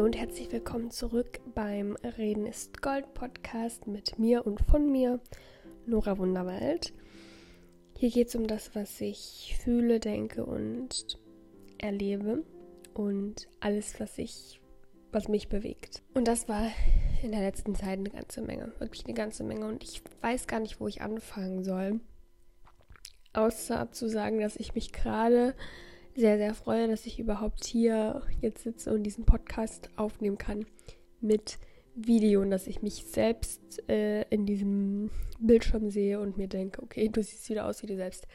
Hallo und herzlich willkommen zurück beim Reden ist Gold Podcast mit mir und von mir, Nora Wunderwald. Hier geht es um das, was ich fühle, denke und erlebe und alles, was ich, was mich bewegt. Und das war in der letzten Zeit eine ganze Menge, wirklich eine ganze Menge. Und ich weiß gar nicht, wo ich anfangen soll, außer zu sagen, dass ich mich gerade sehr, sehr freue, dass ich überhaupt hier jetzt sitze und diesen Podcast aufnehmen kann mit Video und dass ich mich selbst äh, in diesem Bildschirm sehe und mir denke, okay, du siehst wieder aus wie du selbst.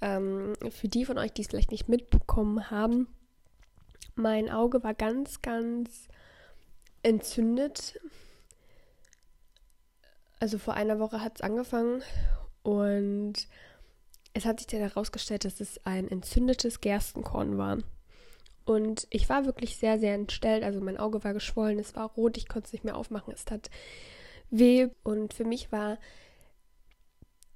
Ähm, für die von euch, die es vielleicht nicht mitbekommen haben, mein Auge war ganz, ganz entzündet. Also vor einer Woche hat es angefangen und es hat sich dann herausgestellt, dass es ein entzündetes Gerstenkorn war. Und ich war wirklich sehr, sehr entstellt. Also mein Auge war geschwollen, es war rot, ich konnte es nicht mehr aufmachen, es tat weh. Und für mich war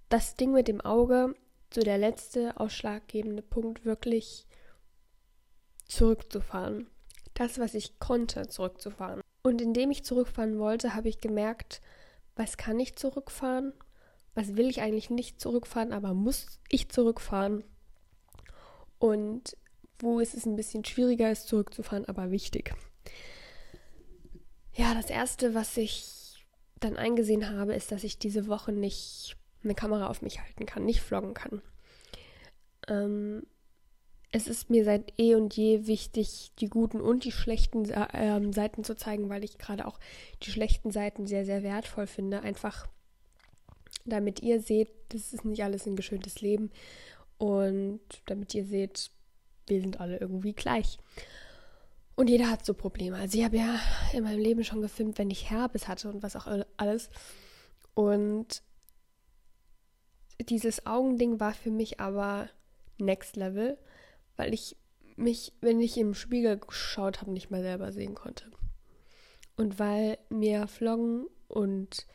das Ding mit dem Auge so der letzte ausschlaggebende Punkt, wirklich zurückzufahren. Das, was ich konnte, zurückzufahren. Und indem ich zurückfahren wollte, habe ich gemerkt, was kann ich zurückfahren was will ich eigentlich nicht zurückfahren, aber muss ich zurückfahren? Und wo ist es ein bisschen schwieriger ist, zurückzufahren, aber wichtig. Ja, das Erste, was ich dann eingesehen habe, ist, dass ich diese Woche nicht eine Kamera auf mich halten kann, nicht vloggen kann. Ähm, es ist mir seit eh und je wichtig, die guten und die schlechten äh, Seiten zu zeigen, weil ich gerade auch die schlechten Seiten sehr, sehr wertvoll finde. Einfach damit ihr seht, das ist nicht alles ein geschöntes Leben und damit ihr seht, wir sind alle irgendwie gleich. Und jeder hat so Probleme. Also ich habe ja in meinem Leben schon gefilmt, wenn ich Herpes hatte und was auch alles. Und dieses Augending war für mich aber next level, weil ich mich, wenn ich im Spiegel geschaut habe, nicht mehr selber sehen konnte. Und weil mir Vloggen und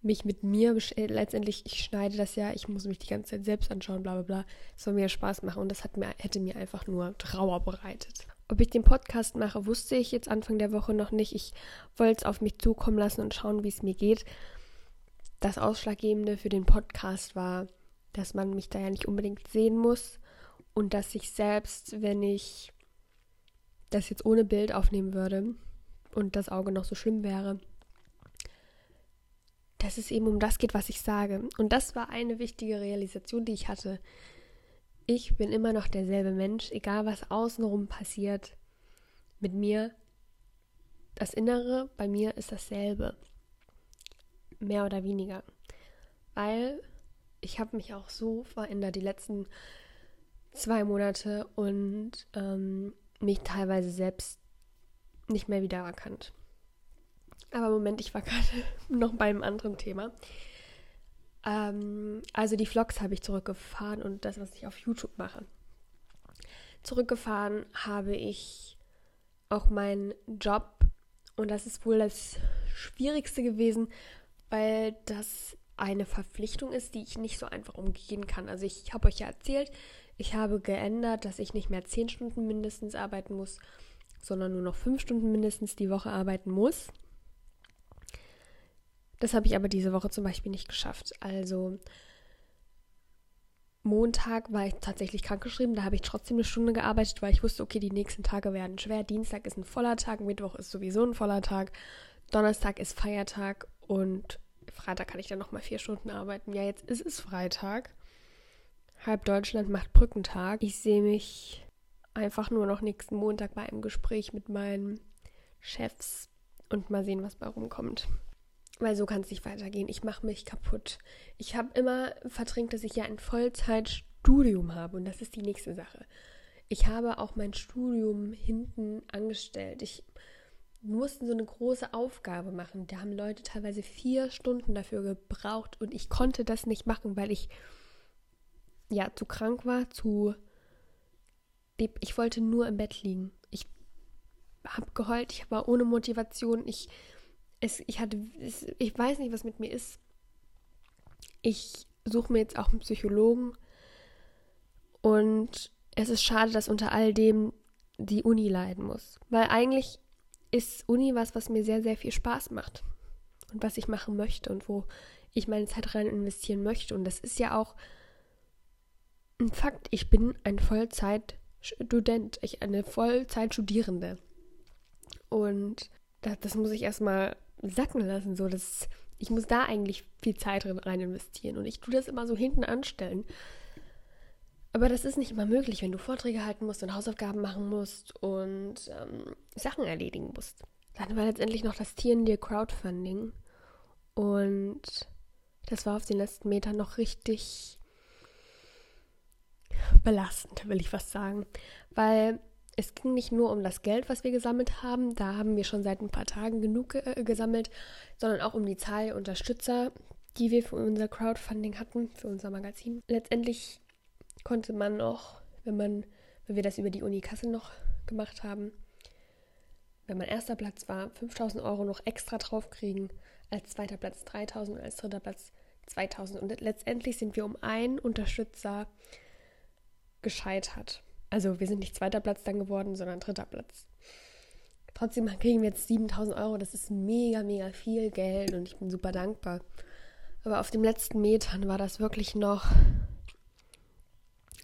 mich mit mir äh, letztendlich, ich schneide das ja, ich muss mich die ganze Zeit selbst anschauen, bla bla bla. Es soll mir Spaß machen und das hat mir, hätte mir einfach nur Trauer bereitet. Ob ich den Podcast mache, wusste ich jetzt Anfang der Woche noch nicht. Ich wollte es auf mich zukommen lassen und schauen, wie es mir geht. Das Ausschlaggebende für den Podcast war, dass man mich da ja nicht unbedingt sehen muss und dass ich selbst, wenn ich das jetzt ohne Bild aufnehmen würde und das Auge noch so schlimm wäre, dass es eben um das geht, was ich sage. Und das war eine wichtige Realisation, die ich hatte. Ich bin immer noch derselbe Mensch, egal was außenrum passiert. Mit mir, das Innere bei mir ist dasselbe. Mehr oder weniger. Weil ich habe mich auch so verändert die letzten zwei Monate und ähm, mich teilweise selbst nicht mehr wiedererkannt. Aber Moment, ich war gerade noch bei einem anderen Thema. Ähm, also die Vlogs habe ich zurückgefahren und das, was ich auf YouTube mache. Zurückgefahren habe ich auch meinen Job und das ist wohl das Schwierigste gewesen, weil das eine Verpflichtung ist, die ich nicht so einfach umgehen kann. Also ich habe euch ja erzählt, ich habe geändert, dass ich nicht mehr zehn Stunden mindestens arbeiten muss, sondern nur noch fünf Stunden mindestens die Woche arbeiten muss. Das habe ich aber diese Woche zum Beispiel nicht geschafft. Also Montag war ich tatsächlich krankgeschrieben, da habe ich trotzdem eine Stunde gearbeitet, weil ich wusste, okay, die nächsten Tage werden schwer. Dienstag ist ein voller Tag, Mittwoch ist sowieso ein voller Tag, Donnerstag ist Feiertag und Freitag kann ich dann nochmal vier Stunden arbeiten. Ja, jetzt ist es Freitag. Halb Deutschland macht Brückentag. Ich sehe mich einfach nur noch nächsten Montag bei einem Gespräch mit meinen Chefs und mal sehen, was bei rumkommt. Weil so kann es nicht weitergehen. Ich mache mich kaputt. Ich habe immer verdrängt, dass ich ja ein Vollzeitstudium habe und das ist die nächste Sache. Ich habe auch mein Studium hinten angestellt. Ich musste so eine große Aufgabe machen. Da haben Leute teilweise vier Stunden dafür gebraucht und ich konnte das nicht machen, weil ich ja zu krank war, zu ich wollte nur im Bett liegen. Ich habe geheult, ich war ohne Motivation, ich es, ich hatte, es, ich weiß nicht, was mit mir ist. Ich suche mir jetzt auch einen Psychologen und es ist schade, dass unter all dem die Uni leiden muss. Weil eigentlich ist Uni was, was mir sehr, sehr viel Spaß macht und was ich machen möchte und wo ich meine Zeit rein investieren möchte. Und das ist ja auch ein Fakt. Ich bin ein Vollzeitstudent, ich eine Vollzeitstudierende. Und das, das muss ich erstmal sacken lassen. So, das, ich muss da eigentlich viel Zeit rein investieren. Und ich tue das immer so hinten anstellen. Aber das ist nicht immer möglich, wenn du Vorträge halten musst und Hausaufgaben machen musst und ähm, Sachen erledigen musst. Dann war letztendlich noch das Tier Crowdfunding. Und das war auf den letzten Metern noch richtig belastend, will ich fast sagen. Weil es ging nicht nur um das Geld, was wir gesammelt haben, da haben wir schon seit ein paar Tagen genug äh, gesammelt, sondern auch um die Zahl Unterstützer, die wir für unser Crowdfunding hatten, für unser Magazin. Letztendlich konnte man noch, wenn man, wenn wir das über die Uni Kassel noch gemacht haben, wenn man erster Platz war, 5000 Euro noch extra draufkriegen, als zweiter Platz 3000 und als dritter Platz 2000. Und letztendlich sind wir um einen Unterstützer gescheitert. Also wir sind nicht zweiter Platz dann geworden, sondern dritter Platz. Trotzdem kriegen wir jetzt 7000 Euro. Das ist mega, mega viel Geld und ich bin super dankbar. Aber auf den letzten Metern war das wirklich noch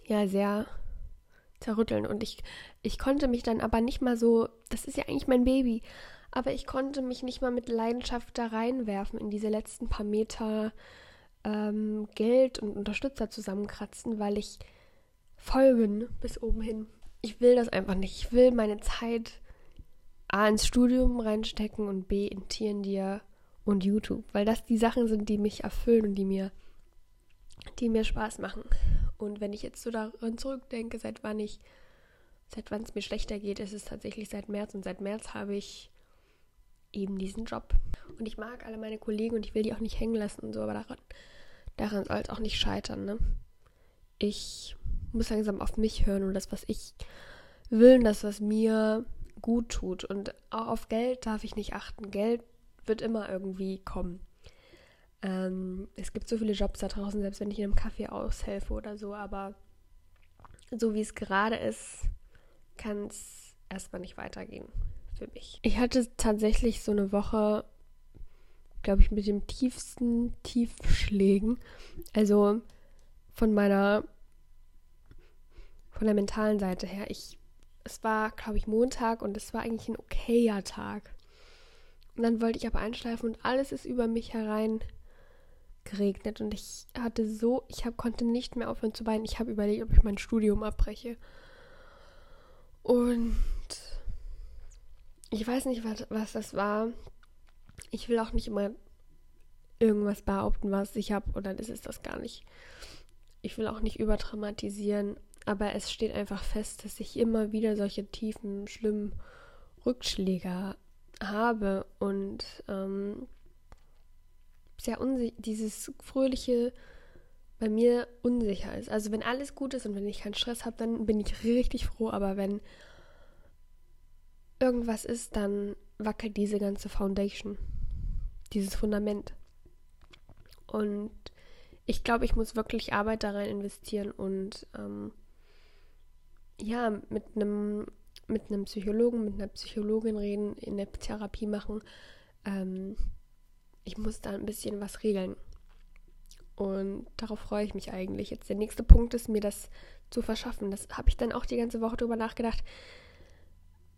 ja sehr zerrütteln. Und ich, ich konnte mich dann aber nicht mal so, das ist ja eigentlich mein Baby, aber ich konnte mich nicht mal mit Leidenschaft da reinwerfen in diese letzten paar Meter ähm, Geld und Unterstützer zusammenkratzen, weil ich folgen bis oben hin. Ich will das einfach nicht. Ich will meine Zeit A ins Studium reinstecken und B in Tierendir und YouTube, weil das die Sachen sind, die mich erfüllen und die mir, die mir Spaß machen. Und wenn ich jetzt so daran zurückdenke, seit wann ich, seit wann es mir schlechter geht, ist es tatsächlich seit März. Und seit März habe ich eben diesen Job. Und ich mag alle meine Kollegen und ich will die auch nicht hängen lassen und so, aber daran, daran soll es auch nicht scheitern, ne? Ich muss langsam auf mich hören und das, was ich will und das, was mir gut tut. Und auch auf Geld darf ich nicht achten. Geld wird immer irgendwie kommen. Ähm, es gibt so viele Jobs da draußen, selbst wenn ich in einem Kaffee aushelfe oder so, aber so wie es gerade ist, kann es erstmal nicht weitergehen für mich. Ich hatte tatsächlich so eine Woche, glaube ich, mit dem tiefsten Tiefschlägen. Also von meiner, von der mentalen Seite her. Ich, es war, glaube ich, Montag und es war eigentlich ein okayer Tag. Und dann wollte ich aber einschleifen und alles ist über mich herein geregnet und ich hatte so, ich hab, konnte nicht mehr aufhören zu weinen. Ich habe überlegt, ob ich mein Studium abbreche. Und ich weiß nicht, was, was das war. Ich will auch nicht immer irgendwas behaupten, was ich habe, und dann ist es das gar nicht. Ich will auch nicht überdramatisieren, aber es steht einfach fest, dass ich immer wieder solche tiefen, schlimmen Rückschläge habe und ähm, sehr dieses fröhliche bei mir unsicher ist. Also wenn alles gut ist und wenn ich keinen Stress habe, dann bin ich richtig froh, aber wenn irgendwas ist, dann wackelt diese ganze Foundation, dieses Fundament. Und ich glaube, ich muss wirklich Arbeit da rein investieren und ähm, ja, mit einem mit einem Psychologen, mit einer Psychologin reden, in der Therapie machen, ähm, ich muss da ein bisschen was regeln. Und darauf freue ich mich eigentlich. Jetzt der nächste Punkt ist, mir das zu verschaffen. Das habe ich dann auch die ganze Woche drüber nachgedacht.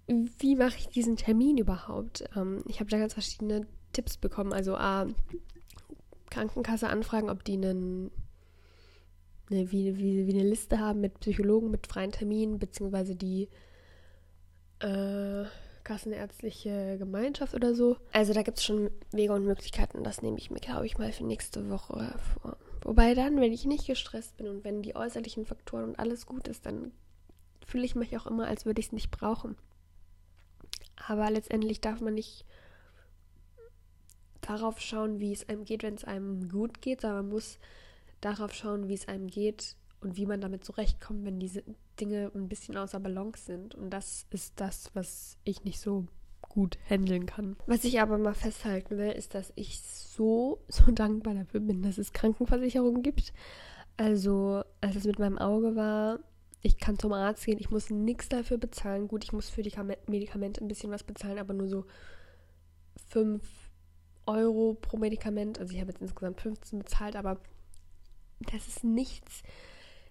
Wie mache ich diesen Termin überhaupt? Ähm, ich habe da ganz verschiedene Tipps bekommen. Also A, Krankenkasse anfragen, ob die einen, eine, wie, wie, wie eine Liste haben mit Psychologen, mit freien Terminen, beziehungsweise die äh, Kassenärztliche Gemeinschaft oder so. Also da gibt es schon Wege und Möglichkeiten. Das nehme ich mir, glaube ich, mal für nächste Woche vor. Wobei dann, wenn ich nicht gestresst bin und wenn die äußerlichen Faktoren und alles gut ist, dann fühle ich mich auch immer, als würde ich es nicht brauchen. Aber letztendlich darf man nicht darauf schauen, wie es einem geht, wenn es einem gut geht, sondern man muss darauf schauen, wie es einem geht, und wie man damit zurechtkommt, wenn diese Dinge ein bisschen außer Balance sind. Und das ist das, was ich nicht so gut handeln kann. Was ich aber mal festhalten will, ist, dass ich so, so dankbar dafür bin, dass es Krankenversicherungen gibt. Also, als es mit meinem Auge war, Ich kann zum Arzt gehen, ich muss nichts dafür bezahlen. Gut, ich muss für die Medikamente ein bisschen was bezahlen, aber nur so 5 Euro pro Medikament. Also ich habe jetzt insgesamt 15 bezahlt, aber das ist nichts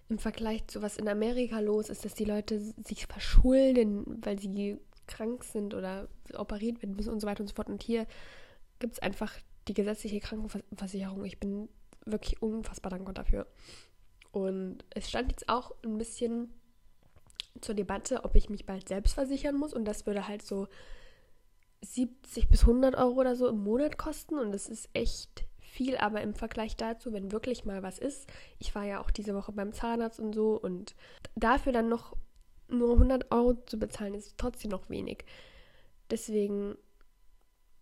im Vergleich zu was in Amerika los ist, dass die Leute sich verschulden, weil sie krank sind oder operiert werden müssen und so weiter und so fort. Und hier gibt es einfach die gesetzliche Krankenversicherung. Ich bin wirklich unfassbar dankbar dafür. Und es stand jetzt auch ein bisschen zur Debatte, ob ich mich bald selbst versichern muss. Und das würde halt so 70 bis 100 Euro oder so im Monat kosten. Und das ist echt viel. Aber im Vergleich dazu, wenn wirklich mal was ist, ich war ja auch diese Woche beim Zahnarzt und so. Und dafür dann noch nur 100 Euro zu bezahlen, ist trotzdem noch wenig. Deswegen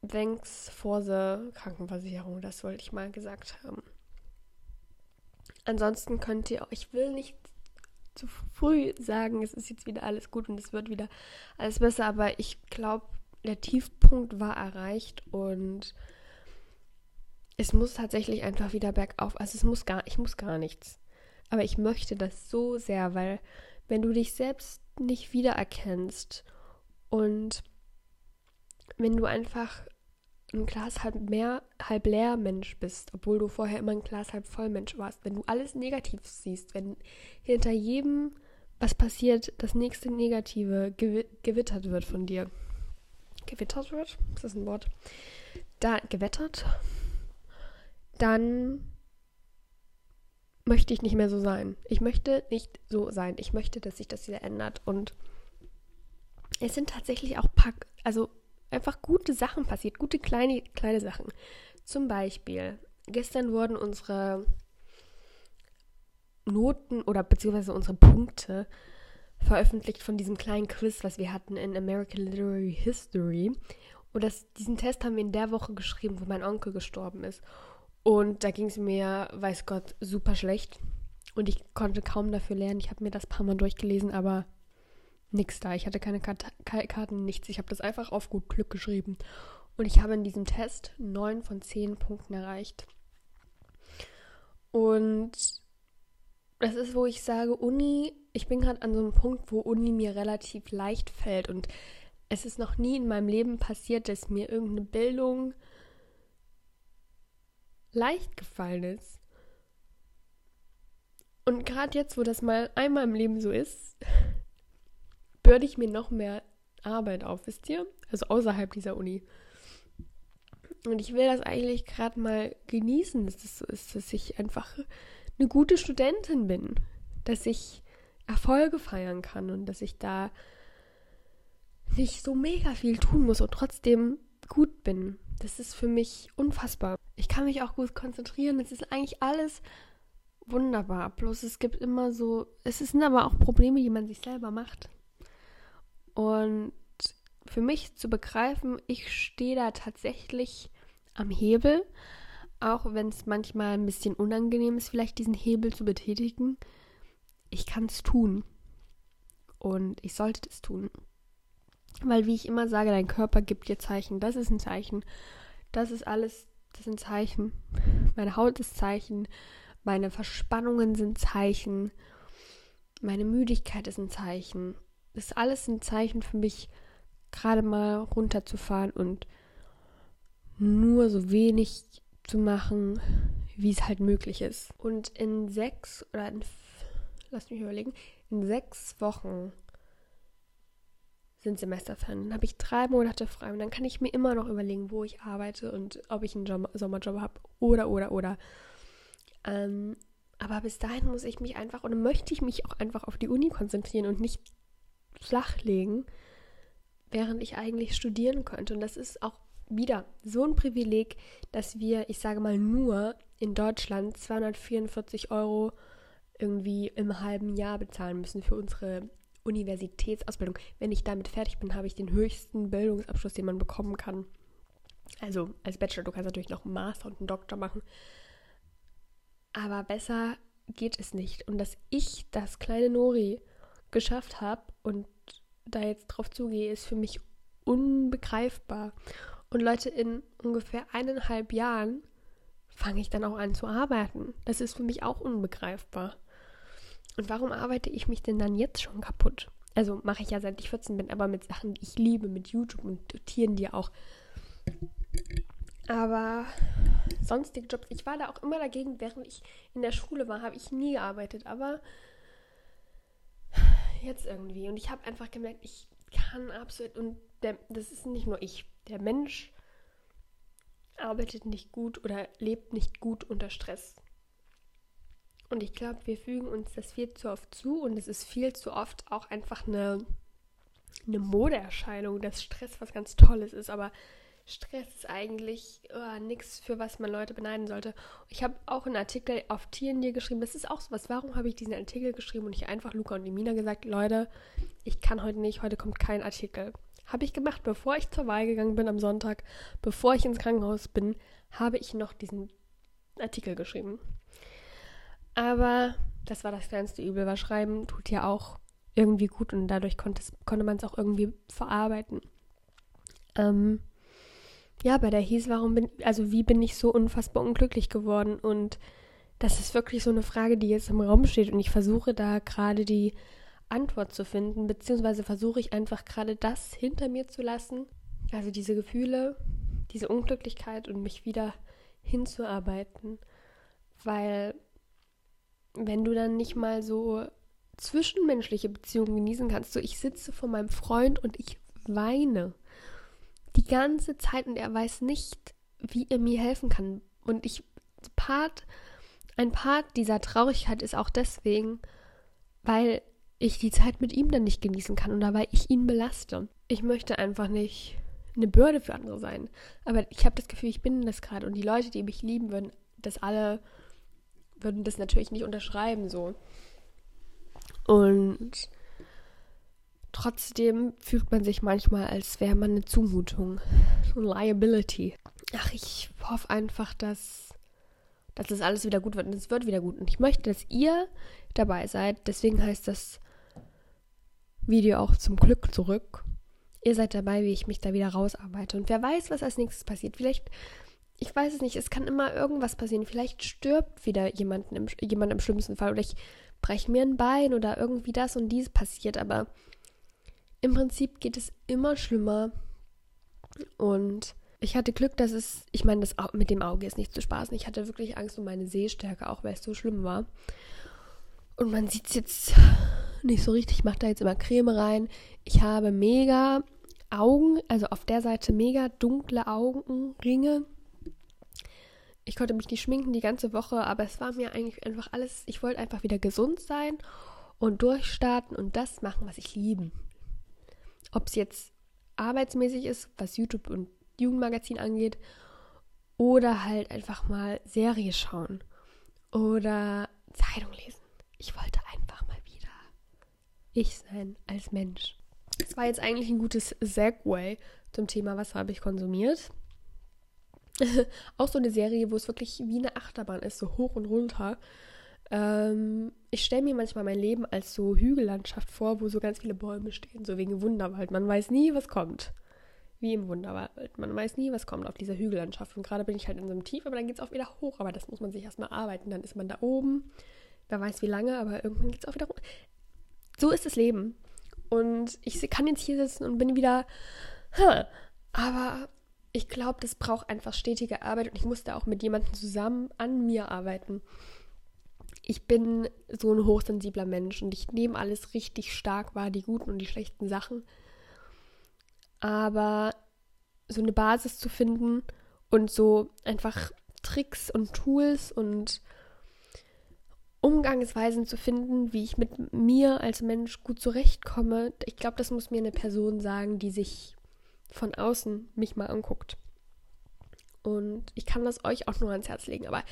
thanks for the Krankenversicherung, das wollte ich mal gesagt haben. Ansonsten könnt ihr, ich will nicht zu früh sagen, es ist jetzt wieder alles gut und es wird wieder alles besser, aber ich glaube, der Tiefpunkt war erreicht und es muss tatsächlich einfach wieder bergauf. Also es muss gar, ich muss gar nichts. Aber ich möchte das so sehr, weil wenn du dich selbst nicht wiedererkennst und wenn du einfach ein Glas halb mehr, halb leer Mensch bist, obwohl du vorher immer ein Glas halb voll Mensch warst, wenn du alles negativ siehst, wenn hinter jedem, was passiert, das nächste Negative gewittert wird von dir. Gewittert wird? Ist das ein Wort? Da gewettert? Dann möchte ich nicht mehr so sein. Ich möchte nicht so sein. Ich möchte, dass sich das wieder ändert. Und es sind tatsächlich auch Pack, also einfach gute Sachen passiert, gute kleine, kleine Sachen. Zum Beispiel, gestern wurden unsere Noten oder beziehungsweise unsere Punkte veröffentlicht von diesem kleinen Quiz, was wir hatten in American Literary History. Und das, diesen Test haben wir in der Woche geschrieben, wo mein Onkel gestorben ist. Und da ging es mir, weiß Gott, super schlecht. Und ich konnte kaum dafür lernen. Ich habe mir das paar Mal durchgelesen, aber nichts da. Ich hatte keine Kart Karten, nichts. Ich habe das einfach auf gut Glück geschrieben. Und ich habe in diesem Test neun von zehn Punkten erreicht. Und das ist, wo ich sage, Uni, ich bin gerade an so einem Punkt, wo Uni mir relativ leicht fällt. Und es ist noch nie in meinem Leben passiert, dass mir irgendeine Bildung leicht gefallen ist. Und gerade jetzt, wo das mal einmal im Leben so ist, bürde ich mir noch mehr Arbeit auf, wisst ihr? Also außerhalb dieser Uni. Und ich will das eigentlich gerade mal genießen, dass das so ist, dass ich einfach eine gute Studentin bin, dass ich Erfolge feiern kann und dass ich da nicht so mega viel tun muss und trotzdem gut bin. Das ist für mich unfassbar. Ich kann mich auch gut konzentrieren. Es ist eigentlich alles wunderbar. Bloß es gibt immer so, es sind aber auch Probleme, die man sich selber macht. Und für mich zu begreifen, ich stehe da tatsächlich am Hebel, auch wenn es manchmal ein bisschen unangenehm ist, vielleicht diesen Hebel zu betätigen. Ich kann es tun. Und ich sollte es tun. Weil, wie ich immer sage, dein Körper gibt dir Zeichen. Das ist ein Zeichen. Das ist alles, das sind Zeichen. Meine Haut ist Zeichen. Meine Verspannungen sind Zeichen. Meine Müdigkeit ist ein Zeichen ist alles ein Zeichen für mich, gerade mal runterzufahren und nur so wenig zu machen, wie es halt möglich ist. Und in sechs oder in, lass mich überlegen, in sechs Wochen sind Semesterferien. Dann habe ich drei Monate frei und dann kann ich mir immer noch überlegen, wo ich arbeite und ob ich einen Job, Sommerjob habe oder, oder, oder. Ähm, aber bis dahin muss ich mich einfach oder möchte ich mich auch einfach auf die Uni konzentrieren und nicht flachlegen, während ich eigentlich studieren könnte. Und das ist auch wieder so ein Privileg, dass wir, ich sage mal, nur in Deutschland 244 Euro irgendwie im halben Jahr bezahlen müssen für unsere Universitätsausbildung. Wenn ich damit fertig bin, habe ich den höchsten Bildungsabschluss, den man bekommen kann. Also als Bachelor, du kannst natürlich noch einen Master und einen Doktor machen. Aber besser geht es nicht. Und dass ich, das kleine Nori, geschafft habe und da jetzt drauf zugehe, ist für mich unbegreifbar. Und Leute, in ungefähr eineinhalb Jahren fange ich dann auch an zu arbeiten. Das ist für mich auch unbegreifbar. Und warum arbeite ich mich denn dann jetzt schon kaputt? Also mache ich ja seit ich 14 bin, aber mit Sachen, die ich liebe, mit YouTube und Tieren, die auch. Aber sonstige Jobs, ich war da auch immer dagegen, während ich in der Schule war, habe ich nie gearbeitet, aber jetzt irgendwie. Und ich habe einfach gemerkt, ich kann absolut, und der, das ist nicht nur ich, der Mensch arbeitet nicht gut oder lebt nicht gut unter Stress. Und ich glaube, wir fügen uns das viel zu oft zu und es ist viel zu oft auch einfach eine, eine Modeerscheinung, dass Stress was ganz Tolles ist. Aber Stress ist eigentlich oh, nichts, für was man Leute beneiden sollte. Ich habe auch einen Artikel auf Tieren geschrieben. Das ist auch so was. Warum habe ich diesen Artikel geschrieben und nicht einfach Luca und Emina gesagt, Leute, ich kann heute nicht, heute kommt kein Artikel. Habe ich gemacht, bevor ich zur Wahl gegangen bin am Sonntag, bevor ich ins Krankenhaus bin, habe ich noch diesen Artikel geschrieben. Aber das war das kleinste Übel, weil Schreiben tut ja auch irgendwie gut und dadurch konnte, man es auch irgendwie verarbeiten. Ähm, ja, bei der hieß, warum bin, also wie bin ich so unfassbar unglücklich geworden? Und das ist wirklich so eine Frage, die jetzt im Raum steht und ich versuche da gerade die Antwort zu finden, beziehungsweise versuche ich einfach gerade das hinter mir zu lassen, also diese Gefühle, diese Unglücklichkeit und mich wieder hinzuarbeiten, weil wenn du dann nicht mal so zwischenmenschliche Beziehungen genießen kannst, so ich sitze vor meinem Freund und ich weine die ganze Zeit und er weiß nicht, wie er mir helfen kann. Und ich, Part, ein Part dieser Traurigkeit ist auch deswegen, weil ich die Zeit mit ihm dann nicht genießen kann und dabei ich ihn belaste. Ich möchte einfach nicht eine Bürde für andere sein. Aber ich habe das Gefühl, ich bin das gerade und die Leute, die mich lieben würden, das alle würden das natürlich nicht unterschreiben so. Und trotzdem fühlt man sich manchmal, als wäre man eine Zumutung, so Liability. Ach, ich hoffe einfach, dass, dass das alles wieder gut wird und es wird wieder gut. Und ich möchte, dass ihr dabei seid. Deswegen heißt das Video auch zum Glück zurück. Ihr seid dabei, wie ich mich da wieder rausarbeite. Und wer weiß, was als nächstes passiert. Vielleicht ich weiß es nicht, es kann immer irgendwas passieren. Vielleicht stirbt wieder jemand im, jemand im schlimmsten Fall oder ich breche mir ein Bein oder irgendwie das und dies passiert. Aber im Prinzip geht es immer schlimmer. Und ich hatte Glück, dass es, ich meine, das mit dem Auge ist nicht zu spaßen. Ich hatte wirklich Angst um meine Sehstärke, auch weil es so schlimm war. Und man sieht es jetzt nicht so richtig. Ich mache da jetzt immer Creme rein. Ich habe mega Augen, also auf der Seite mega dunkle Augenringe ich konnte mich nicht schminken die ganze Woche, aber es war mir eigentlich einfach alles, ich wollte einfach wieder gesund sein und durchstarten und das machen, was ich liebe. Ob es jetzt arbeitsmäßig ist, was YouTube und Jugendmagazin angeht, oder halt einfach mal Serie schauen oder Zeitung lesen. Ich wollte einfach mal wieder ich sein als Mensch. Es war jetzt eigentlich ein gutes Segway zum Thema, was habe ich konsumiert. auch so eine Serie, wo es wirklich wie eine Achterbahn ist, so hoch und runter. Ähm, ich stelle mir manchmal mein Leben als so Hügellandschaft vor, wo so ganz viele Bäume stehen, so wegen Wunderwald. Man weiß nie, was kommt. Wie im Wunderwald. Man weiß nie, was kommt auf dieser Hügellandschaft. Und gerade bin ich halt in so einem Tief, aber dann geht es auch wieder hoch. Aber das muss man sich erstmal arbeiten. Dann ist man da oben. Wer weiß wie lange, aber irgendwann geht es auch wieder hoch. So ist das Leben. Und ich kann jetzt hier sitzen und bin wieder. Aber ich glaube, das braucht einfach stetige Arbeit und ich musste auch mit jemandem zusammen an mir arbeiten. Ich bin so ein hochsensibler Mensch und ich nehme alles richtig stark wahr, die guten und die schlechten Sachen. Aber so eine Basis zu finden und so einfach Tricks und Tools und Umgangsweisen zu finden, wie ich mit mir als Mensch gut zurechtkomme, ich glaube, das muss mir eine Person sagen, die sich von außen mich mal anguckt. Und ich kann das euch auch nur ans Herz legen, aber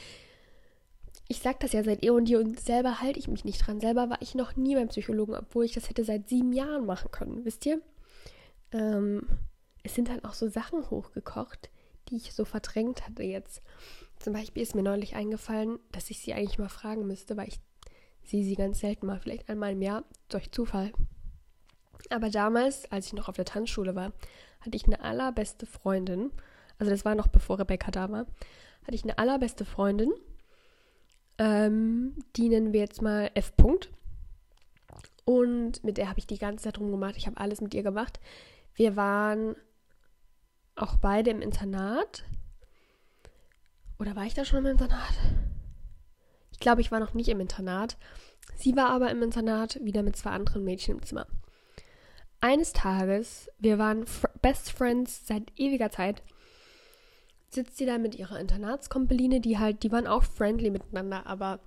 ich sage das ja seit eh und je und selber halte ich mich nicht dran. Selber war ich noch nie beim Psychologen, obwohl ich das hätte seit sieben Jahren machen können, wisst ihr? Ähm, es sind dann auch so Sachen hochgekocht, die ich so verdrängt hatte jetzt. Zum Beispiel ist mir neulich eingefallen, dass ich sie eigentlich mal fragen müsste, weil ich sehe sie ganz selten mal, vielleicht einmal im Jahr, durch Zufall. Aber damals, als ich noch auf der Tanzschule war, hatte ich eine allerbeste Freundin, also das war noch bevor Rebecca da war, hatte ich eine allerbeste Freundin, ähm, die nennen wir jetzt mal F. -Punkt. Und mit der habe ich die ganze Zeit rumgemacht. Ich habe alles mit ihr gemacht. Wir waren auch beide im Internat. Oder war ich da schon im Internat? Ich glaube, ich war noch nicht im Internat. Sie war aber im Internat wieder mit zwei anderen Mädchen im Zimmer. Eines Tages, wir waren Best Friends seit ewiger Zeit, sitzt sie da mit ihrer Internatskompeline, die halt, die waren auch friendly miteinander, aber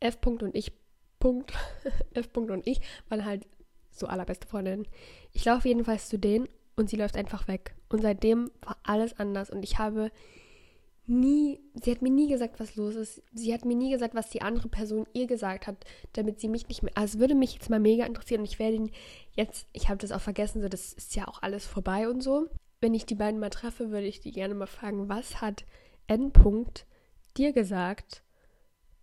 F. und ich, Punkt, F. und ich waren halt so allerbeste Freundinnen. Ich laufe jedenfalls zu denen und sie läuft einfach weg. Und seitdem war alles anders und ich habe nie, sie hat mir nie gesagt, was los ist. Sie hat mir nie gesagt, was die andere Person ihr gesagt hat, damit sie mich nicht mehr. Also es würde mich jetzt mal mega interessieren und ich werde ihn jetzt, ich habe das auch vergessen, so das ist ja auch alles vorbei und so. Wenn ich die beiden mal treffe, würde ich die gerne mal fragen, was hat N. dir gesagt,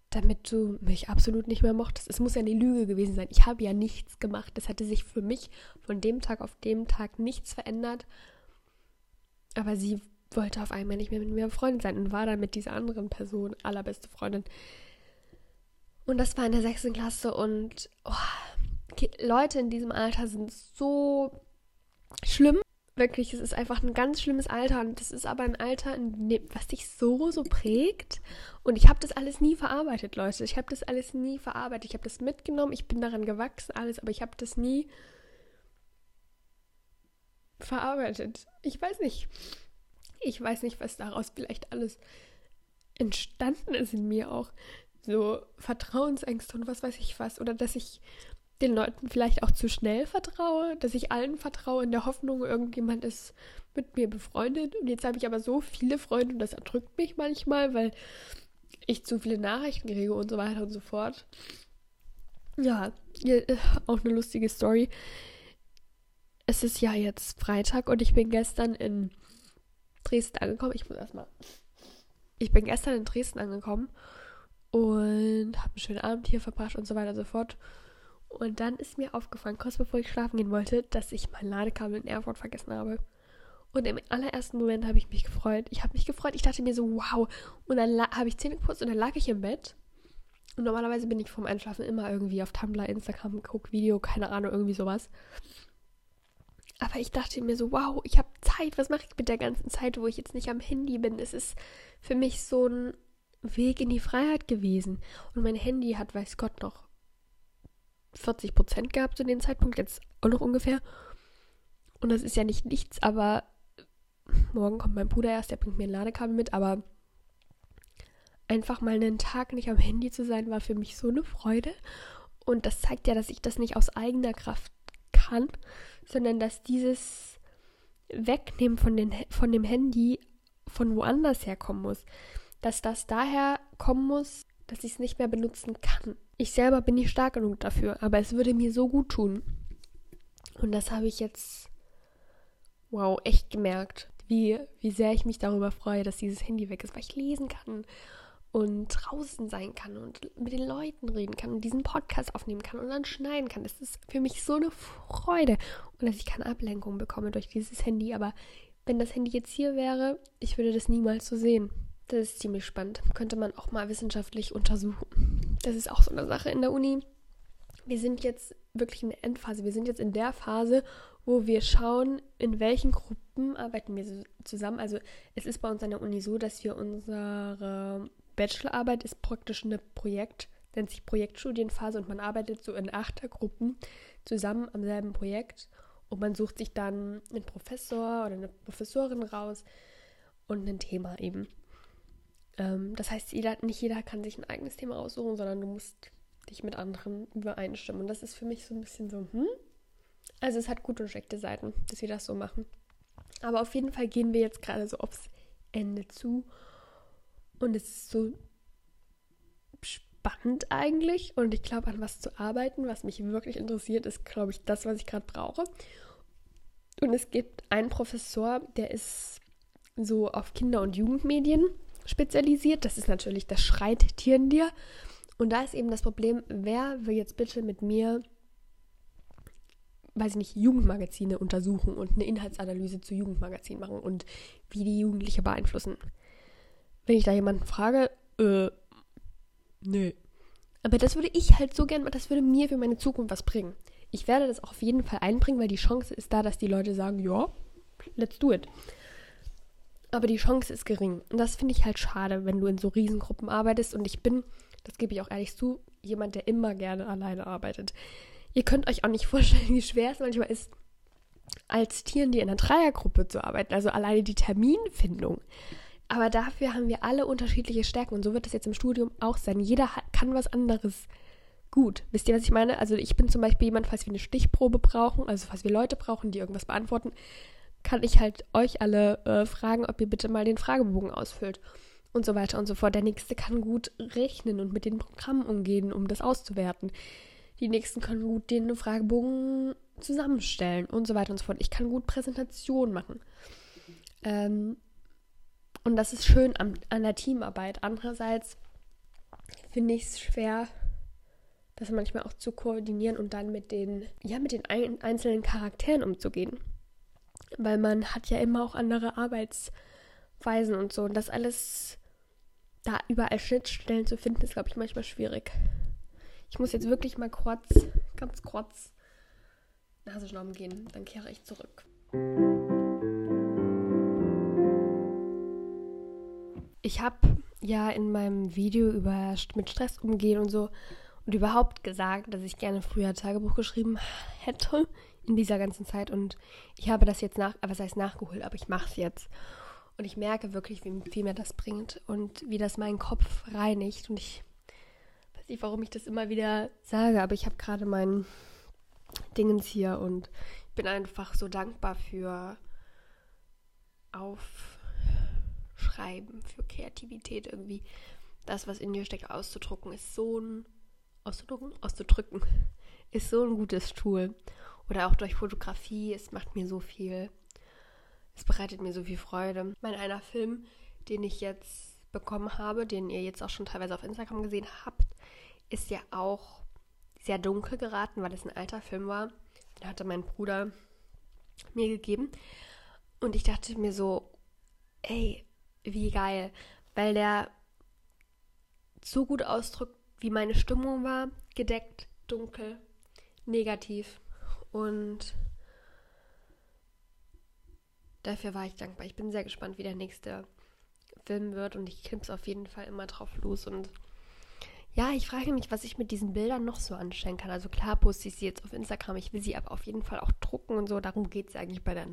damit du mich absolut nicht mehr mochtest. Es muss ja eine Lüge gewesen sein. Ich habe ja nichts gemacht. Es hatte sich für mich von dem Tag auf dem Tag nichts verändert. Aber sie wollte auf einmal nicht mehr mit mir befreundet sein und war dann mit dieser anderen Person allerbeste Freundin. Und das war in der sechsten Klasse und oh, Leute in diesem Alter sind so schlimm. Wirklich, es ist einfach ein ganz schlimmes Alter und das ist aber ein Alter, was dich so, so prägt. Und ich habe das alles nie verarbeitet, Leute. Ich habe das alles nie verarbeitet. Ich habe das mitgenommen, ich bin daran gewachsen, alles, aber ich habe das nie verarbeitet. Ich weiß nicht. Ich weiß nicht, was daraus vielleicht alles entstanden ist in mir auch. So Vertrauensängste und was weiß ich was. Oder dass ich den Leuten vielleicht auch zu schnell vertraue, dass ich allen vertraue in der Hoffnung, irgendjemand ist mit mir befreundet. Und jetzt habe ich aber so viele Freunde und das erdrückt mich manchmal, weil ich zu viele Nachrichten kriege und so weiter und so fort. Ja, auch eine lustige Story. Es ist ja jetzt Freitag und ich bin gestern in Dresden angekommen. Ich muss erstmal. Ich bin gestern in Dresden angekommen und habe einen schönen Abend hier verbracht und so weiter und so fort. Und dann ist mir aufgefallen, kurz bevor ich schlafen gehen wollte, dass ich mein Ladekabel in Erfurt vergessen habe. Und im allerersten Moment habe ich mich gefreut. Ich habe mich gefreut. Ich dachte mir so, wow. Und dann habe ich Zähne geputzt und dann lag ich im Bett. Und normalerweise bin ich vorm Einschlafen immer irgendwie auf Tumblr, Instagram, guck Video, keine Ahnung, irgendwie sowas. Aber ich dachte mir so, wow, ich habe Zeit. Was mache ich mit der ganzen Zeit, wo ich jetzt nicht am Handy bin? Es ist für mich so ein Weg in die Freiheit gewesen. Und mein Handy hat, weiß Gott, noch 40 Prozent gehabt zu dem Zeitpunkt, jetzt auch noch ungefähr. Und das ist ja nicht nichts, aber morgen kommt mein Bruder erst, der bringt mir ein Ladekabel mit, aber einfach mal einen Tag nicht am Handy zu sein, war für mich so eine Freude. Und das zeigt ja, dass ich das nicht aus eigener Kraft kann, sondern dass dieses Wegnehmen von, den, von dem Handy von woanders herkommen muss. Dass das daher kommen muss, dass ich es nicht mehr benutzen kann. Ich selber bin nicht stark genug dafür, aber es würde mir so gut tun. Und das habe ich jetzt, wow, echt gemerkt, wie, wie sehr ich mich darüber freue, dass dieses Handy weg ist, weil ich lesen kann und draußen sein kann und mit den Leuten reden kann und diesen Podcast aufnehmen kann und dann schneiden kann. Das ist für mich so eine Freude und dass ich keine Ablenkung bekomme durch dieses Handy. Aber wenn das Handy jetzt hier wäre, ich würde das niemals so sehen. Das ist ziemlich spannend. Könnte man auch mal wissenschaftlich untersuchen. Das ist auch so eine Sache in der Uni. Wir sind jetzt wirklich in der Endphase. Wir sind jetzt in der Phase, wo wir schauen, in welchen Gruppen arbeiten wir zusammen. Also es ist bei uns an der Uni so, dass wir unsere Bachelorarbeit ist praktisch ein Projekt, nennt sich Projektstudienphase und man arbeitet so in Achtergruppen zusammen am selben Projekt und man sucht sich dann einen Professor oder eine Professorin raus und ein Thema eben. Ähm, das heißt, jeder, nicht jeder kann sich ein eigenes Thema aussuchen, sondern du musst dich mit anderen übereinstimmen. Und das ist für mich so ein bisschen so, hm? Also es hat gute und schlechte Seiten, dass wir das so machen. Aber auf jeden Fall gehen wir jetzt gerade so aufs Ende zu. Und es ist so spannend eigentlich. Und ich glaube, an was zu arbeiten, was mich wirklich interessiert, ist, glaube ich, das, was ich gerade brauche. Und es gibt einen Professor, der ist so auf Kinder- und Jugendmedien spezialisiert. Das ist natürlich das Schreittier in dir. Und da ist eben das Problem, wer will jetzt bitte mit mir, weiß ich nicht, Jugendmagazine untersuchen und eine Inhaltsanalyse zu Jugendmagazinen machen und wie die Jugendliche beeinflussen. Wenn ich da jemanden frage, äh, nee. Aber das würde ich halt so gern, das würde mir für meine Zukunft was bringen. Ich werde das auch auf jeden Fall einbringen, weil die Chance ist da, dass die Leute sagen, ja, let's do it. Aber die Chance ist gering. Und das finde ich halt schade, wenn du in so Riesengruppen arbeitest. Und ich bin, das gebe ich auch ehrlich zu, jemand, der immer gerne alleine arbeitet. Ihr könnt euch auch nicht vorstellen, wie schwer es manchmal ist, als Tieren, die in einer Dreiergruppe zu arbeiten. Also alleine die Terminfindung. Aber dafür haben wir alle unterschiedliche Stärken und so wird das jetzt im Studium auch sein. Jeder kann was anderes gut. Wisst ihr, was ich meine? Also ich bin zum Beispiel jemand, falls wir eine Stichprobe brauchen, also falls wir Leute brauchen, die irgendwas beantworten, kann ich halt euch alle äh, fragen, ob ihr bitte mal den Fragebogen ausfüllt und so weiter und so fort. Der nächste kann gut rechnen und mit den Programmen umgehen, um das auszuwerten. Die nächsten können gut den Fragebogen zusammenstellen und so weiter und so fort. Ich kann gut Präsentationen machen. Ähm, und das ist schön an, an der Teamarbeit. Andererseits finde ich es schwer, das manchmal auch zu koordinieren und dann mit den, ja, mit den ein, einzelnen Charakteren umzugehen. Weil man hat ja immer auch andere Arbeitsweisen und so. Und das alles da überall Schnittstellen zu finden, ist, glaube ich, manchmal schwierig. Ich muss jetzt wirklich mal kurz, ganz kurz Nasenschnauben gehen, dann kehre ich zurück. Ich habe ja in meinem Video über mit Stress umgehen und so und überhaupt gesagt, dass ich gerne früher Tagebuch geschrieben hätte in dieser ganzen Zeit und ich habe das jetzt nach, was heißt nachgeholt, aber ich mache es jetzt. Und ich merke wirklich, wie viel mir das bringt und wie das meinen Kopf reinigt und ich weiß nicht, warum ich das immer wieder sage, aber ich habe gerade meinen Dingens hier und bin einfach so dankbar für auf Schreiben, für Kreativität irgendwie. Das, was in dir steckt, auszudrucken, ist so ein. Auszudrucken? Auszudrücken. Ist so ein gutes Tool. Oder auch durch Fotografie. Es macht mir so viel. Es bereitet mir so viel Freude. Mein einer Film, den ich jetzt bekommen habe, den ihr jetzt auch schon teilweise auf Instagram gesehen habt, ist ja auch sehr dunkel geraten, weil es ein alter Film war. Den hatte mein Bruder mir gegeben. Und ich dachte mir so, ey, wie geil, weil der so gut ausdrückt, wie meine Stimmung war, gedeckt, dunkel, negativ und dafür war ich dankbar. Ich bin sehr gespannt, wie der nächste Film wird und ich knipse auf jeden Fall immer drauf los und ja, ich frage mich, was ich mit diesen Bildern noch so anstellen kann. Also klar poste ich sie jetzt auf Instagram, ich will sie aber auf jeden Fall auch drucken und so. Darum geht es eigentlich bei der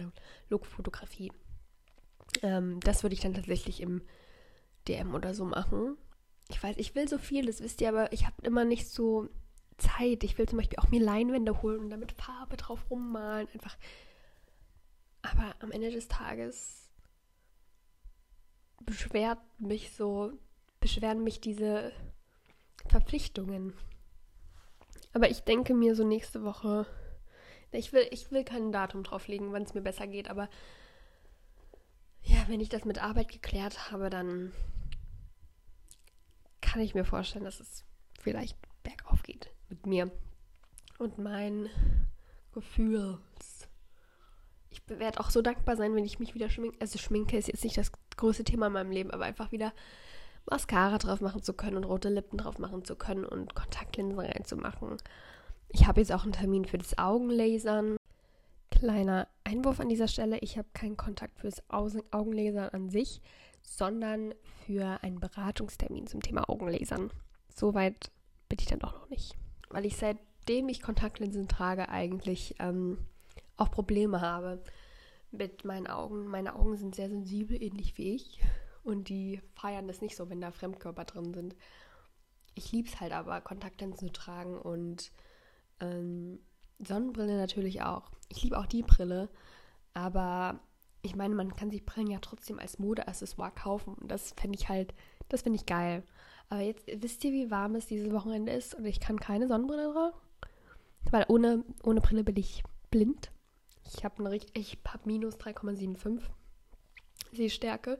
Look-Fotografie. Ähm, das würde ich dann tatsächlich im DM oder so machen. Ich weiß, ich will so viel, das wisst ihr, aber ich habe immer nicht so Zeit. Ich will zum Beispiel auch mir Leinwände holen und damit Farbe drauf rummalen. Einfach. Aber am Ende des Tages beschwert mich so, beschweren mich diese Verpflichtungen. Aber ich denke mir so nächste Woche, ich will, ich will kein Datum drauflegen, wann es mir besser geht, aber ja, wenn ich das mit Arbeit geklärt habe, dann kann ich mir vorstellen, dass es vielleicht bergauf geht mit mir und meinen Gefühls. Ich werde auch so dankbar sein, wenn ich mich wieder schminke. Also Schminke ist jetzt nicht das größte Thema in meinem Leben, aber einfach wieder Mascara drauf machen zu können und rote Lippen drauf machen zu können und Kontaktlinsen reinzumachen. Ich habe jetzt auch einen Termin für das Augenlasern. Kleiner Einwurf an dieser Stelle, ich habe keinen Kontakt fürs Augenlasern an sich, sondern für einen Beratungstermin zum Thema Augenlasern. Soweit bin ich dann doch noch nicht. Weil ich seitdem ich Kontaktlinsen trage, eigentlich ähm, auch Probleme habe mit meinen Augen. Meine Augen sind sehr sensibel, ähnlich wie ich. Und die feiern das nicht so, wenn da Fremdkörper drin sind. Ich liebe es halt aber, Kontaktlinsen zu tragen und ähm, Sonnenbrille natürlich auch. Ich liebe auch die Brille, aber ich meine, man kann sich Brillen ja trotzdem als Modeaccessoire kaufen. Und das fände ich halt, das finde ich geil. Aber jetzt wisst ihr, wie warm es dieses Wochenende ist und ich kann keine Sonnenbrille tragen? Weil ohne, ohne Brille bin ich blind. Ich habe eine ich habe minus 3,75 Sehstärke.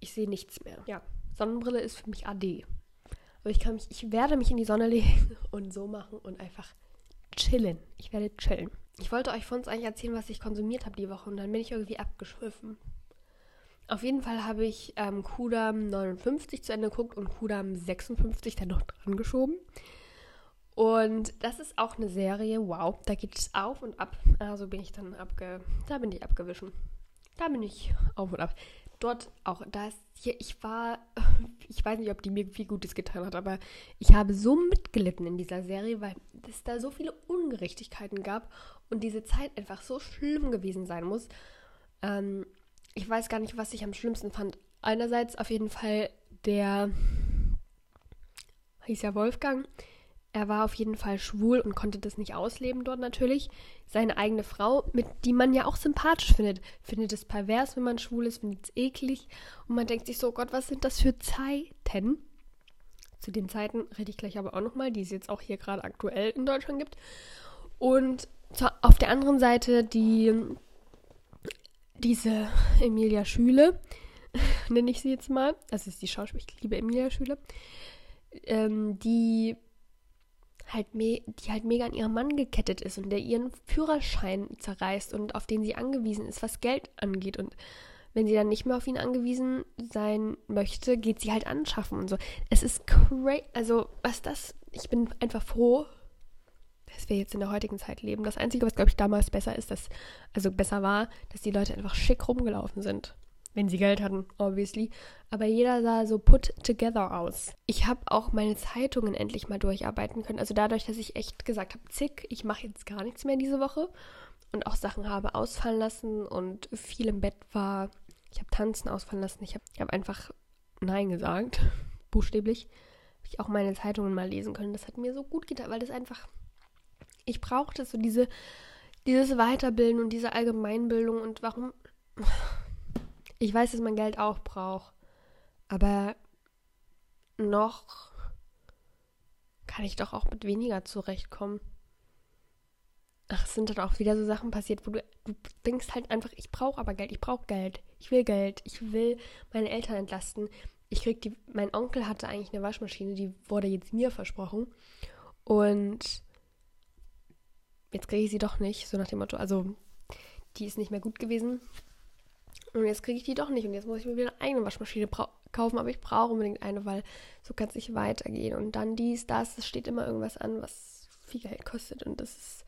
Ich sehe nichts mehr. Ja, Sonnenbrille ist für mich AD. Aber ich kann mich, ich werde mich in die Sonne legen und so machen und einfach chillen. Ich werde chillen. Ich wollte euch von uns eigentlich erzählen, was ich konsumiert habe die Woche und dann bin ich irgendwie abgeschwiffen. Auf jeden Fall habe ich ähm, Kudam 59 zu Ende geguckt und Kudam 56 dann noch dran geschoben. Und das ist auch eine Serie, wow, da geht es auf und ab. Also bin ich dann abge... Da bin ich abgewichen. Da bin ich auf und ab. Dort auch, da ist hier, ich war, ich weiß nicht, ob die mir viel Gutes getan hat, aber ich habe so mitgelitten in dieser Serie, weil es da so viele Ungerechtigkeiten gab und diese Zeit einfach so schlimm gewesen sein muss. Ähm, ich weiß gar nicht, was ich am schlimmsten fand. Einerseits auf jeden Fall der, hieß ja Wolfgang, er war auf jeden Fall schwul und konnte das nicht ausleben dort natürlich. Seine eigene Frau, mit die man ja auch sympathisch findet, findet es pervers, wenn man schwul ist, findet es eklig. Und man denkt sich so, Gott, was sind das für Zeiten? Zu den Zeiten rede ich gleich aber auch nochmal, die es jetzt auch hier gerade aktuell in Deutschland gibt. Und auf der anderen Seite die diese Emilia Schüle, nenne ich sie jetzt mal, das ist die Schauspielerin, ich liebe Emilia Schüle, ähm, die halt die halt mega an ihren Mann gekettet ist und der ihren Führerschein zerreißt und auf den sie angewiesen ist, was Geld angeht. Und wenn sie dann nicht mehr auf ihn angewiesen sein möchte, geht sie halt anschaffen und so. Es ist crazy. Also, was das. Ich bin einfach froh, dass wir jetzt in der heutigen Zeit leben. Das Einzige, was, glaube ich, damals besser ist, dass, also besser war, dass die Leute einfach schick rumgelaufen sind wenn sie Geld hatten, obviously. Aber jeder sah so put together aus. Ich habe auch meine Zeitungen endlich mal durcharbeiten können. Also dadurch, dass ich echt gesagt habe, zick, ich mache jetzt gar nichts mehr diese Woche und auch Sachen habe ausfallen lassen und viel im Bett war. Ich habe Tanzen ausfallen lassen. Ich habe hab einfach Nein gesagt, buchstäblich. Habe ich auch meine Zeitungen mal lesen können. Das hat mir so gut getan, weil das einfach, ich brauchte so diese, dieses Weiterbilden und diese Allgemeinbildung und warum ich weiß, dass man Geld auch braucht. Aber noch kann ich doch auch mit weniger zurechtkommen. Ach, es sind dann auch wieder so Sachen passiert, wo du, du denkst halt einfach, ich brauche aber Geld, ich brauche Geld, ich will Geld, ich will meine Eltern entlasten. Ich krieg die, mein Onkel hatte eigentlich eine Waschmaschine, die wurde jetzt mir versprochen. Und jetzt kriege ich sie doch nicht, so nach dem Motto, also die ist nicht mehr gut gewesen. Und jetzt kriege ich die doch nicht. Und jetzt muss ich mir wieder eine eigene Waschmaschine kaufen. Aber ich brauche unbedingt eine, weil so kann es nicht weitergehen. Und dann dies, das. Es steht immer irgendwas an, was viel Geld kostet. Und das ist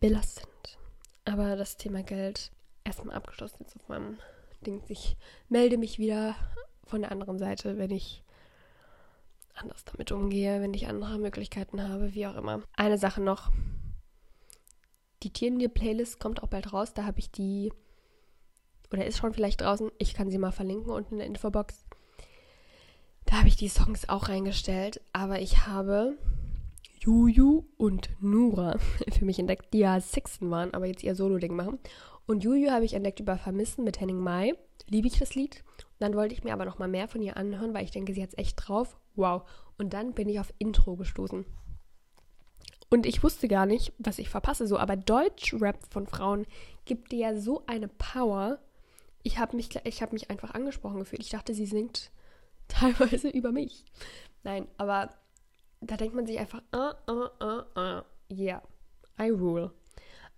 belastend. Aber das Thema Geld erstmal abgeschlossen jetzt auf meinem Ding. Ich melde mich wieder von der anderen Seite, wenn ich anders damit umgehe, wenn ich andere Möglichkeiten habe, wie auch immer. Eine Sache noch. Die Tiernir-Playlist kommt auch bald raus. Da habe ich die oder ist schon vielleicht draußen. Ich kann sie mal verlinken unten in der Infobox. Da habe ich die Songs auch reingestellt, aber ich habe Juju und Nura für mich entdeckt, die ja Sixten waren, aber jetzt ihr Solo-Ding machen. Und Juju habe ich entdeckt über Vermissen mit Henning Mai. Liebe ich das Lied. Und dann wollte ich mir aber noch mal mehr von ihr anhören, weil ich denke, sie hat es echt drauf. Wow. Und dann bin ich auf Intro gestoßen. Und ich wusste gar nicht, was ich verpasse so, aber Deutsch-Rap von Frauen gibt dir ja so eine Power ich habe mich, hab mich einfach angesprochen gefühlt. Ich dachte, sie singt teilweise über mich. Nein, aber da denkt man sich einfach, ah, ah, ah, ah, yeah, I rule.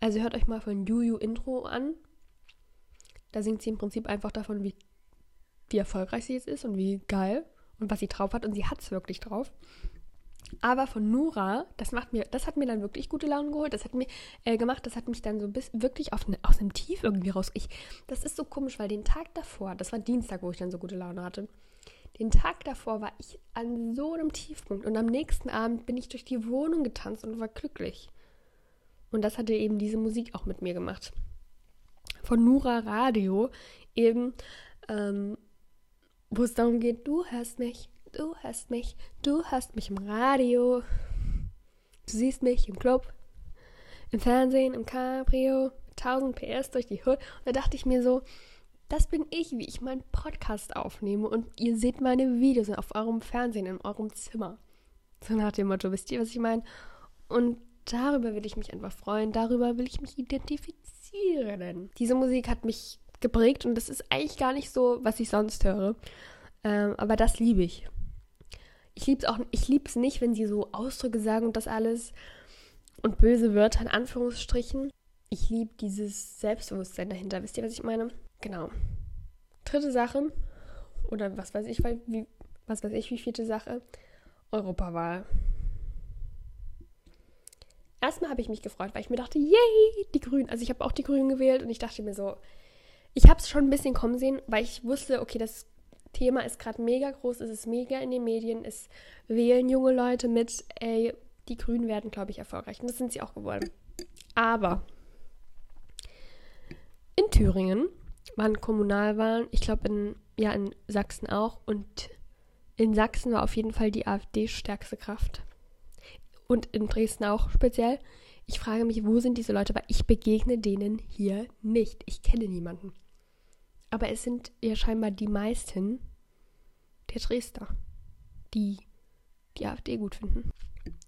Also hört euch mal von Juju Intro an. Da singt sie im Prinzip einfach davon, wie, wie erfolgreich sie jetzt ist und wie geil und was sie drauf hat. Und sie hat es wirklich drauf. Aber von Nura, das macht mir, das hat mir dann wirklich gute Laune geholt. Das hat mir äh, gemacht, das hat mich dann so bis wirklich auf ne, aus einem Tief irgendwie raus. Ich, das ist so komisch, weil den Tag davor, das war Dienstag, wo ich dann so gute Laune hatte. Den Tag davor war ich an so einem Tiefpunkt und am nächsten Abend bin ich durch die Wohnung getanzt und war glücklich. Und das hatte eben diese Musik auch mit mir gemacht. Von Nura Radio eben, ähm, wo es darum geht, du hörst mich, Du hörst mich, du hörst mich im Radio. Du siehst mich im Club, im Fernsehen, im Cabrio, 1000 PS durch die Hood. Und da dachte ich mir so, das bin ich, wie ich meinen Podcast aufnehme und ihr seht meine Videos auf eurem Fernsehen, in eurem Zimmer. So nach dem Motto, wisst ihr, was ich meine? Und darüber will ich mich einfach freuen, darüber will ich mich identifizieren. Diese Musik hat mich geprägt und das ist eigentlich gar nicht so, was ich sonst höre. Ähm, aber das liebe ich ich liebe es auch, ich liebe es nicht, wenn sie so Ausdrücke sagen und das alles und böse Wörter in Anführungsstrichen. Ich liebe dieses Selbstbewusstsein dahinter. Wisst ihr, was ich meine? Genau. dritte Sache, oder was weiß ich, wie, was weiß ich, wie vierte Sache, Europawahl. Erstmal habe ich mich gefreut, weil ich mir dachte, yay, die Grünen. Also ich habe auch die Grünen gewählt und ich dachte mir so, ich habe es schon ein bisschen kommen sehen, weil ich wusste, okay, das Thema ist gerade mega groß, es ist mega in den Medien, es wählen junge Leute mit, ey, die Grünen werden, glaube ich, erfolgreich. Und das sind sie auch geworden. Aber in Thüringen waren Kommunalwahlen, ich glaube in, ja, in Sachsen auch. Und in Sachsen war auf jeden Fall die AfD stärkste Kraft. Und in Dresden auch speziell. Ich frage mich, wo sind diese Leute, weil ich begegne denen hier nicht. Ich kenne niemanden. Aber es sind ja scheinbar die meisten der Dresdner, die die AfD gut finden.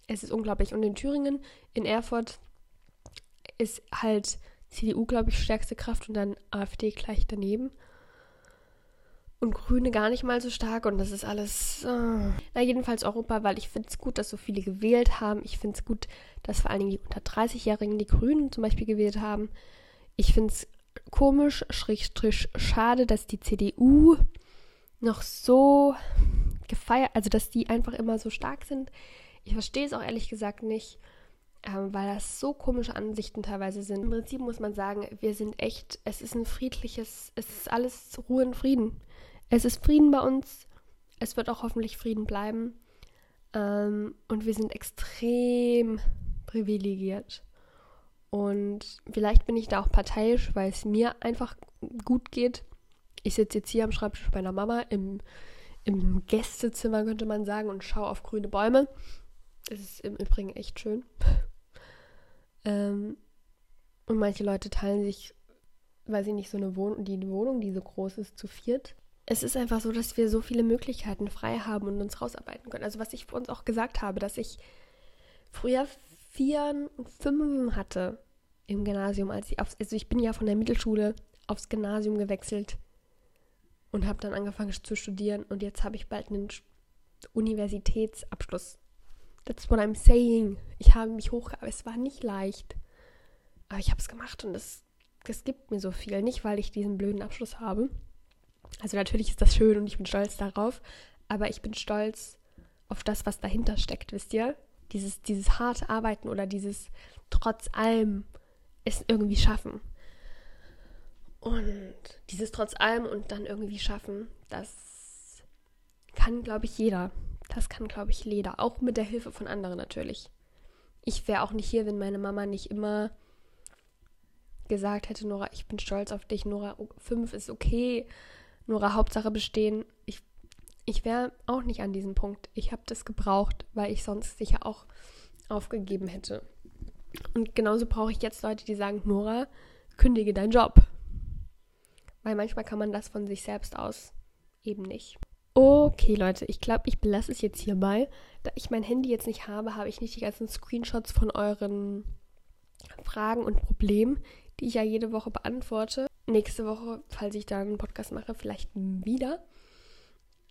Es ist unglaublich. Und in Thüringen, in Erfurt, ist halt CDU, glaube ich, stärkste Kraft und dann AfD gleich daneben. Und Grüne gar nicht mal so stark und das ist alles. Oh. Na, jedenfalls Europa, weil ich finde es gut, dass so viele gewählt haben. Ich finde es gut, dass vor allen Dingen die unter 30-Jährigen die Grünen zum Beispiel gewählt haben. Ich finde es komisch, schrägstrich schade, dass die CDU noch so gefeiert, also dass die einfach immer so stark sind. Ich verstehe es auch ehrlich gesagt nicht, ähm, weil das so komische Ansichten teilweise sind. Im Prinzip muss man sagen, wir sind echt, es ist ein friedliches, es ist alles Ruhe und Frieden. Es ist Frieden bei uns, es wird auch hoffentlich Frieden bleiben. Ähm, und wir sind extrem privilegiert. Und vielleicht bin ich da auch parteiisch, weil es mir einfach gut geht. Ich sitze jetzt hier am Schreibtisch meiner Mama im, im Gästezimmer, könnte man sagen, und schaue auf grüne Bäume. Es ist im Übrigen echt schön. ähm, und manche Leute teilen sich, weiß ich nicht, so eine Wohnung, die Wohnung, die so groß ist, zu viert. Es ist einfach so, dass wir so viele Möglichkeiten frei haben und uns rausarbeiten können. Also was ich für uns auch gesagt habe, dass ich früher vier und fünf hatte im Gymnasium, als ich aufs, also ich bin ja von der Mittelschule aufs Gymnasium gewechselt und habe dann angefangen zu studieren und jetzt habe ich bald einen Universitätsabschluss. That's what I'm saying. Ich habe mich hochgearbeitet. Es war nicht leicht. Aber ich habe es gemacht und es, es gibt mir so viel. Nicht, weil ich diesen blöden Abschluss habe. Also natürlich ist das schön und ich bin stolz darauf. Aber ich bin stolz auf das, was dahinter steckt, wisst ihr? Dieses, dieses harte Arbeiten oder dieses trotz allem es irgendwie schaffen. Und dieses trotz allem und dann irgendwie schaffen, das kann, glaube ich, jeder. Das kann, glaube ich, jeder. Auch mit der Hilfe von anderen natürlich. Ich wäre auch nicht hier, wenn meine Mama nicht immer gesagt hätte, Nora, ich bin stolz auf dich, Nora, fünf ist okay, Nora, Hauptsache bestehen. Ich, ich wäre auch nicht an diesem Punkt. Ich habe das gebraucht, weil ich sonst sicher auch aufgegeben hätte. Und genauso brauche ich jetzt Leute, die sagen, Nora, kündige deinen Job. Weil manchmal kann man das von sich selbst aus eben nicht. Okay, Leute, ich glaube, ich belasse es jetzt hierbei. Da ich mein Handy jetzt nicht habe, habe ich nicht die ganzen Screenshots von euren Fragen und Problemen, die ich ja jede Woche beantworte. Nächste Woche, falls ich da einen Podcast mache, vielleicht wieder.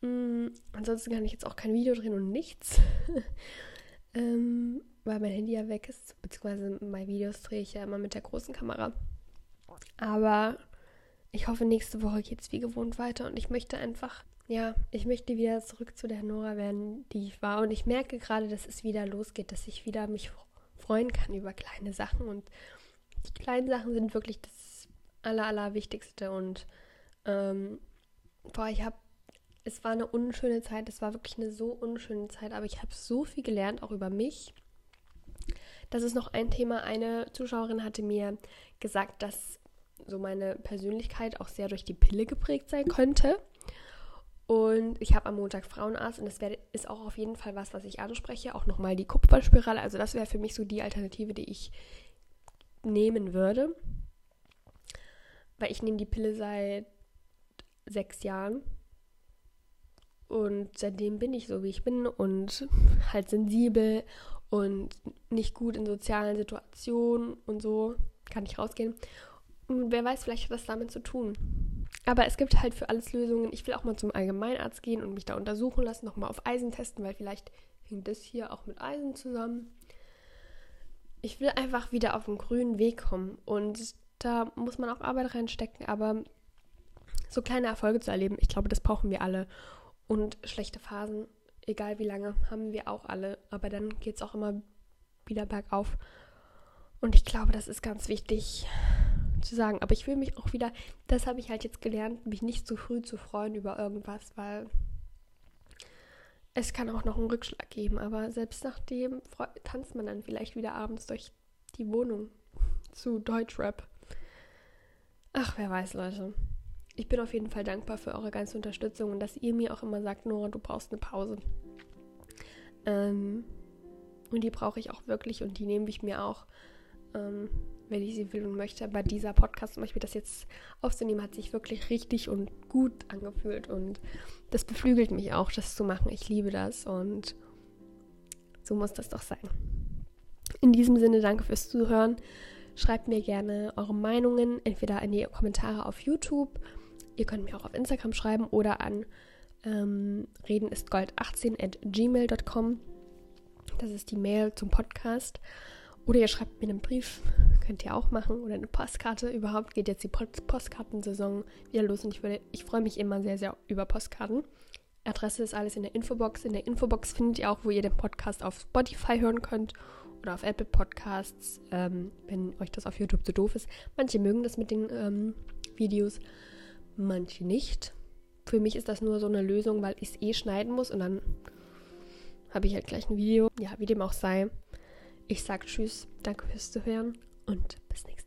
Mhm, ansonsten kann ich jetzt auch kein Video drehen und nichts. ähm, weil mein Handy ja weg ist, beziehungsweise meine Videos drehe ich ja immer mit der großen Kamera. Aber ich hoffe, nächste Woche geht es wie gewohnt weiter und ich möchte einfach, ja, ich möchte wieder zurück zu der Nora werden, die ich war. Und ich merke gerade, dass es wieder losgeht, dass ich wieder mich freuen kann über kleine Sachen. Und die kleinen Sachen sind wirklich das Aller, Allerwichtigste. Und ähm, boah, ich habe es war eine unschöne Zeit, es war wirklich eine so unschöne Zeit, aber ich habe so viel gelernt, auch über mich, das ist noch ein Thema. Eine Zuschauerin hatte mir gesagt, dass so meine Persönlichkeit auch sehr durch die Pille geprägt sein könnte. Und ich habe am Montag Frauenarzt und das wär, ist auch auf jeden Fall was, was ich anspreche. Auch nochmal die Kupferspirale. Also das wäre für mich so die Alternative, die ich nehmen würde. Weil ich nehme die Pille seit sechs Jahren. Und seitdem bin ich so, wie ich bin und halt sensibel und nicht gut in sozialen Situationen und so kann ich rausgehen. Und wer weiß, vielleicht hat das damit zu tun. Aber es gibt halt für alles Lösungen. Ich will auch mal zum Allgemeinarzt gehen und mich da untersuchen lassen, nochmal auf Eisen testen, weil vielleicht hängt das hier auch mit Eisen zusammen. Ich will einfach wieder auf den grünen Weg kommen und da muss man auch Arbeit reinstecken, aber so kleine Erfolge zu erleben, ich glaube, das brauchen wir alle. Und schlechte Phasen, egal wie lange, haben wir auch alle. Aber dann geht es auch immer wieder bergauf. Und ich glaube, das ist ganz wichtig zu sagen. Aber ich will mich auch wieder, das habe ich halt jetzt gelernt, mich nicht zu früh zu freuen über irgendwas, weil es kann auch noch einen Rückschlag geben. Aber selbst nachdem tanzt man dann vielleicht wieder abends durch die Wohnung zu Deutschrap. Ach, wer weiß, Leute ich bin auf jeden Fall dankbar für eure ganze Unterstützung und dass ihr mir auch immer sagt, Nora, du brauchst eine Pause. Ähm, und die brauche ich auch wirklich und die nehme ich mir auch, ähm, wenn ich sie will und möchte. Aber dieser Podcast, zum Beispiel das jetzt aufzunehmen, hat sich wirklich richtig und gut angefühlt und das beflügelt mich auch, das zu machen. Ich liebe das und so muss das doch sein. In diesem Sinne, danke fürs Zuhören. Schreibt mir gerne eure Meinungen, entweder in die Kommentare auf YouTube Ihr könnt mir auch auf Instagram schreiben oder an ähm, redenistgold18 at gmail.com. Das ist die Mail zum Podcast. Oder ihr schreibt mir einen Brief, könnt ihr auch machen, oder eine Postkarte. Überhaupt geht jetzt die Postkartensaison wieder los und ich, ich freue mich immer sehr, sehr über Postkarten. Adresse ist alles in der Infobox. In der Infobox findet ihr auch, wo ihr den Podcast auf Spotify hören könnt oder auf Apple Podcasts, ähm, wenn euch das auf YouTube zu doof ist. Manche mögen das mit den ähm, Videos manche nicht. Für mich ist das nur so eine Lösung, weil ich es eh schneiden muss und dann habe ich halt gleich ein Video. Ja, wie dem auch sei. Ich sage Tschüss, danke fürs Zuhören und bis nächste Mal.